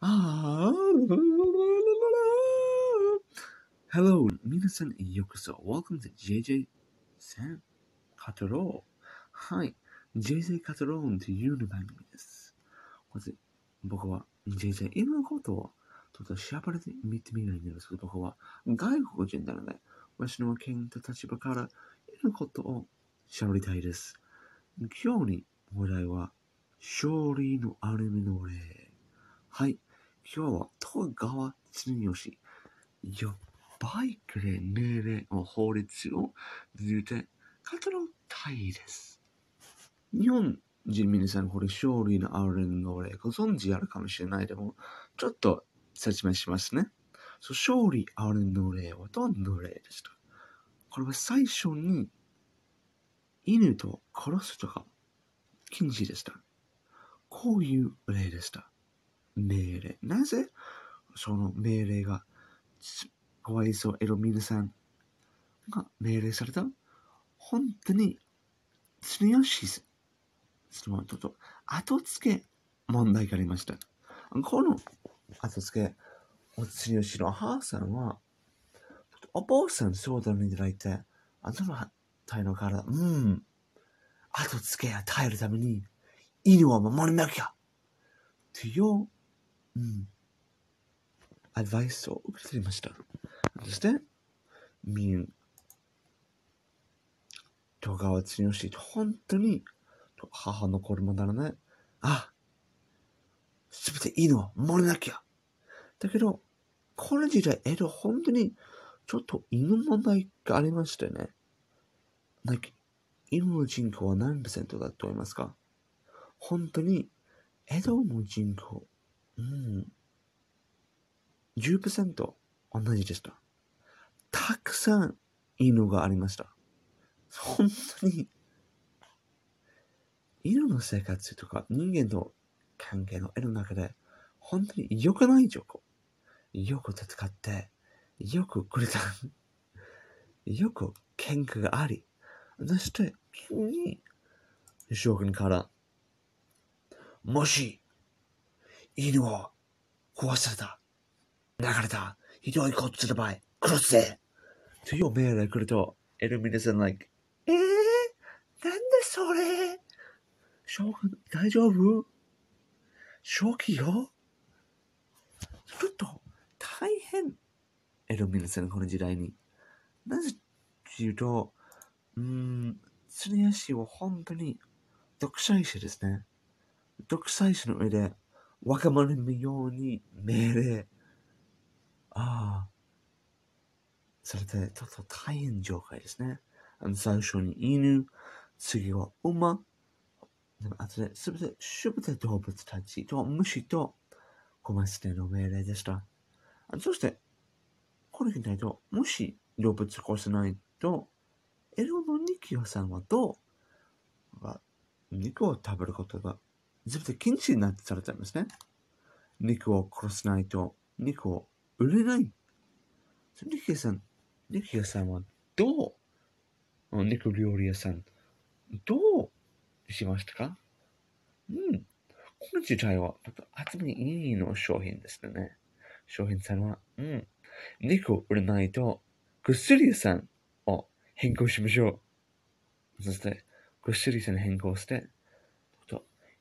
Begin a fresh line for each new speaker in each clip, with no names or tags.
ああ、Hello! 皆さん、ようこそ。Welcome to JJ さん、カトロー。はい。JJ カトローンというの番組です。まず、僕は JJ いろんなことをちょっと調べてみてみないんですけど、僕は外国人なので、私の県と立場からいろんなことを調べたいです。今日にお題は、勝利のアルミの例。はい。今日は戸川恒義。やばいくれ命令を法律をずっと語たいです。日本人皆さんこれ勝利のアルミの例ご存知あるかもしれないでも、ちょっと説明しますね。そう勝利あるの例はどんな例ですかこれは最初に犬と殺すとか禁止でした。こういう例でした。命令。なぜ？その命令が、かわいそう、エロミルさんが命令された本当に、つねよし、その後と、後付け問題がありました。この後付け、おつねよしの母さんは、お坊さん相談にいただいて、あの態度から、うん、後付け与えるために、犬を守らなきゃ。という、うん、アドバイスを受けていました。そして、みん、戸川剛義、本当に母の子供ならね、あ、すべて犬を守らなきゃ。だけど、この時代、江戸、本当に、ちょっと犬問題がありましてね。like 犬の人口は何パーセントだと思いますか？本当に、江戸の人口、うん、10%同じでした。たくさん犬がありました。本当に、犬の生活とか人間の関係の絵の中で、本当に良くない情報。よく戦って、よくくれた。よく喧嘩があり、そして急に将軍から、もし、犬を壊された、流れた、ひどいことする場合、殺せという命令が来ると、エルミネさん、like、えー、なんでそれ？将軍、大丈夫？正気よ？ちょっと、大変。エルミネさん、この時代に。なぜというと、うーん、スネア氏は本当に独裁者ですね。独裁者の上で若者のように命令、ああ、されて、ちょっと大変状態ですね。あの最初に犬、次は馬、でも後ですべて、すべて動物たちと虫と小松手の命令でした。そして、この現代と、もし動物殺せないと、エロのニキオさんはどう？肉を食べることが全て禁止になってされたんですね。肉を殺さないと肉を売れない。ニキさん、ニキさんはどう肉料理屋さん、どうしましたか？うん。この時代は、とてもいいの商品ですね。商品さんは、うん。肉を売れないと、薬屋さんを変更しましょう。そして、薬屋さん変更して、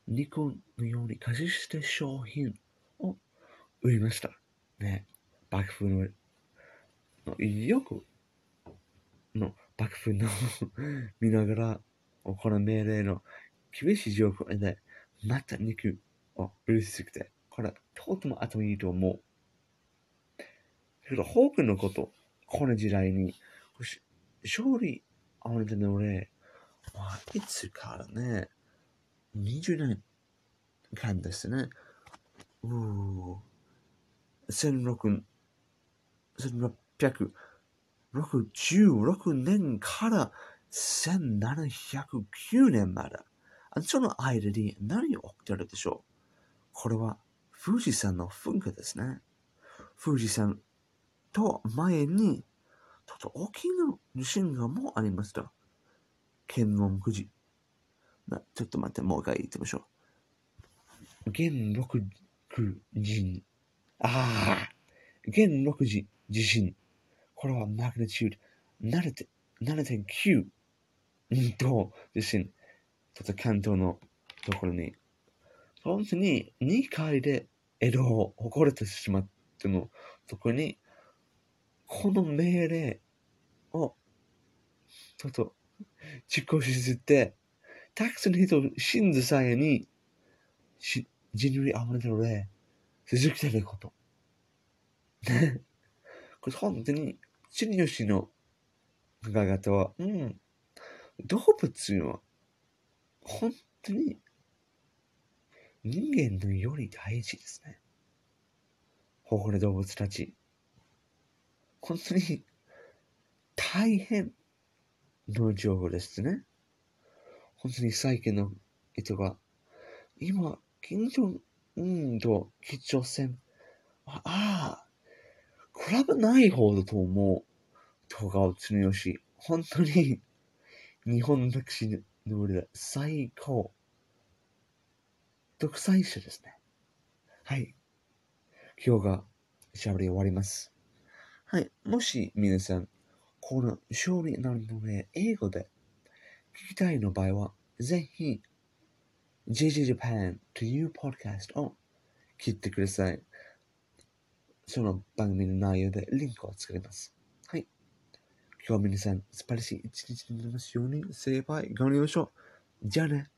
と肉のように可視して商品を売りました。ね。幕府の、のよく、の幕府の見ながら、この命令の厳しい状況で、また肉を売りすぎて、これ、とても頭いいと思う。けど、多くのこと、この時代に、勝利あなたの例、まあ、いつからね、20年間ですね。うー、16、1666年から1709年まで。その間に何が起きてるでしょうこれは富士山の噴火ですね。富士山と前に、ちょっと大きな地震がもありました。検問9時。な、ちょっと待って、もう一回言ってみましょう。元禄六人。ああ現6時地震。これはマグニチュード7.9と地震。ちょっと関東のところに。本当に2回で江戸を誇れてしまってのところに、この命令をちょっと実行して、たくさんの人を信じさえに、し人類あまりので、続けてること。ね。これ本当に、地理吉の考え方は、うん、動物は、本当に、人間のより大事ですね。保護の動物たち。本当に、大変の情報ですね。本当に最近の人が、今、近所、うんと、吉祥線、ああ、比べない方だと思う。動画を積みよし、本当に、日本の歴史の上で最高。独裁者ですね。はい。今日が喋り終わります。はい。もし皆さん、この勝利なるので英語で聞きたいの場合は、ぜひ、JJ Japan という podcast を聞いてください。その番組の内容でリンクを作ります。はい。今日は皆さん素晴らしい一日になりますように、精一杯頑張りましょう。じゃあね。